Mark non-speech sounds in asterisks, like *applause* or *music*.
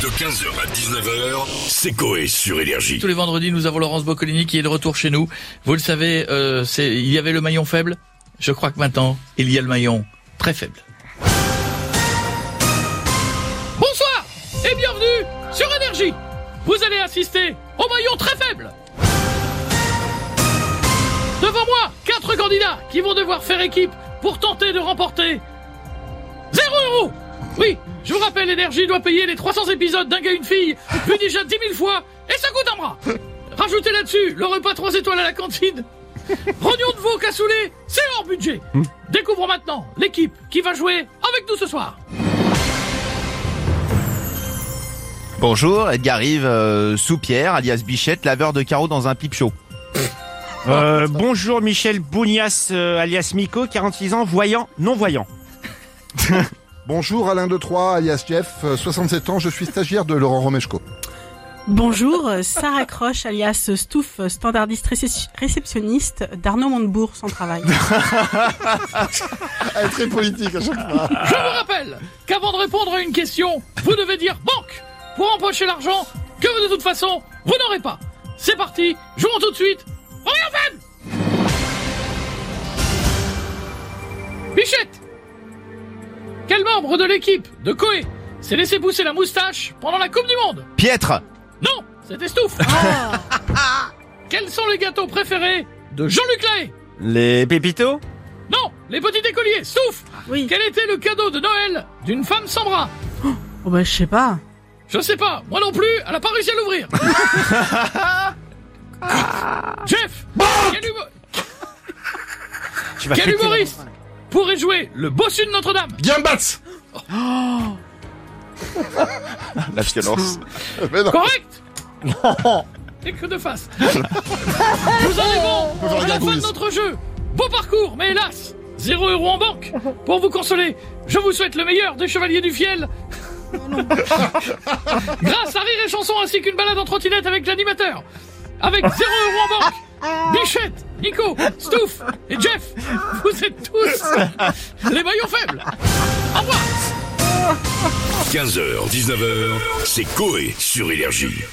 De 15h à 19h, c'est Coé sur Énergie. Tous les vendredis, nous avons Laurence Boccolini qui est de retour chez nous. Vous le savez, euh, il y avait le maillon faible. Je crois que maintenant, il y a le maillon très faible. Bonsoir et bienvenue sur Énergie. Vous allez assister au maillon très faible. Devant moi, quatre candidats qui vont devoir faire équipe pour tenter de remporter 0 euros. Oui, je vous rappelle, Énergie doit payer les 300 épisodes d'un gars et une fille, vu *laughs* déjà 10 000 fois, et ça coûte un bras. Rajoutez là-dessus le repas 3 étoiles à la cantine. *laughs* Rognon de veau cassoulet, c'est hors budget. Découvrons maintenant l'équipe qui va jouer avec nous ce soir. Bonjour, Edgar Yves euh, Soupière, alias Bichette, laveur de carreaux dans un pipe show. Euh, bonjour Michel Bounias euh, alias Miko, 46 ans, voyant, non-voyant. *laughs* Bonjour Alain de Troyes, alias Jeff, euh, 67 ans, je suis stagiaire de Laurent Romeshko. Bonjour, euh, Sarah Croche, alias Stouff, euh, standardiste récep- réceptionniste d'Arnaud Montebourg, sans travail. *laughs* Elle est très politique à chaque fois. Je vous rappelle qu'avant de répondre à une question, vous devez dire banque pour empocher l'argent que vous, de toute façon, vous n'aurez pas. C'est parti, jouons tout de suite. Rien fan Bichette Quel membre de l'équipe de Coé s'est laissé pousser la moustache pendant la Coupe du Monde Piètre Non, c'était Stouff. *laughs* Quels sont les gâteaux préférés de Jean-Luc Lahaye Les pépitos Non, les petits écoliers, Stouff Oui. Quel était le cadeau de Noël d'une femme sans bras Oh bah je sais pas. Je sais pas, moi non plus, elle a pas réussi à l'ouvrir. *laughs* Jeff, quel, humo- Tu vas quel humoriste pourrait jouer le bossu de Notre-Dame Gambats La violence. *laughs* Mais non, Correct *laughs* Et que de face. Nous arrivons à la fin de notre jeu. Beau parcours, mais hélas, zéro euro en banque. Pour vous consoler, je vous souhaite le meilleur des chevaliers du fiel. *laughs* Grâce à Rire et Chanson ainsi qu'une balade en trottinette avec l'animateur. Avec zéro euro en banque. Bichette, Nico, Stouff et Jeff, vous êtes tous les maillons faibles. Au revoir 15h, 19h, c'est Coé sur Énergie.